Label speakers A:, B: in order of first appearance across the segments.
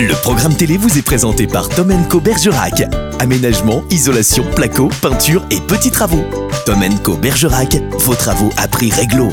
A: Le programme télé vous est présenté par Tom Co Bergerac. Aménagement, isolation, placo, peinture et petits travaux. Tom Co Bergerac, vos travaux à prix réglo.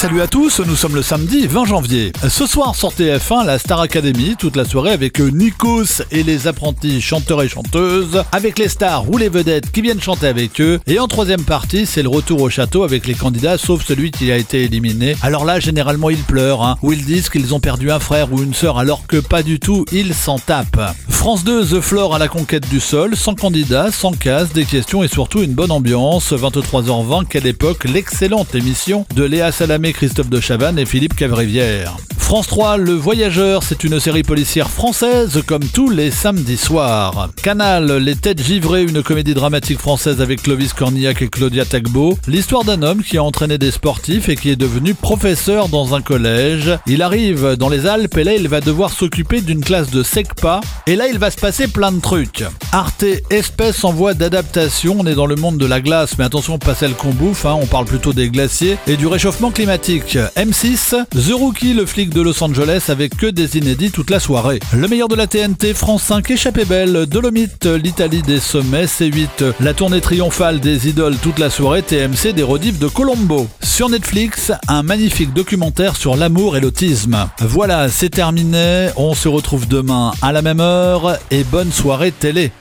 B: Salut à tous, nous sommes le samedi 20 janvier. Ce soir sur TF1, la Star Academy, toute la soirée avec Nikos et les apprentis chanteurs et chanteuses, avec les stars ou les vedettes qui viennent chanter avec eux. Et en troisième partie, c'est le retour au château avec les candidats, sauf celui qui a été éliminé. Alors là, généralement, ils pleurent, hein, ou ils disent qu'ils ont perdu un frère ou une sœur, alors que pas du tout, ils s'en tapent. France 2, The Floor à la conquête du sol, sans candidat, sans casse, des questions et surtout une bonne ambiance. 23h20, quelle époque, l'excellente émission de Léa Salamé, Christophe de Chavannes et Philippe Cavrivière. France 3, Le Voyageur, c'est une série policière française comme tous les samedis soirs. Canal, Les Têtes Givrées, une comédie dramatique française avec Clovis Cornillac et Claudia Tagbo. L'histoire d'un homme qui a entraîné des sportifs et qui est devenu professeur dans un collège. Il arrive dans les Alpes et là il va devoir s'occuper d'une classe de SECPA. Et là il va se passer plein de trucs. Arte Espèce en voie d'adaptation, on est dans le monde de la glace, mais attention pas celle qu'on bouffe, hein. on parle plutôt des glaciers et du réchauffement climatique. M6, The Rookie, le flic de Los Angeles avec que des inédits toute la soirée. Le meilleur de la TNT, France 5, échappée belle, Dolomite, l'Italie des sommets, C8, la tournée triomphale des idoles toute la soirée, TMC des redives de Colombo. Sur Netflix, un magnifique documentaire sur l'amour et l'autisme. Voilà, c'est terminé, on se retrouve demain à la même heure et bonne soirée télé.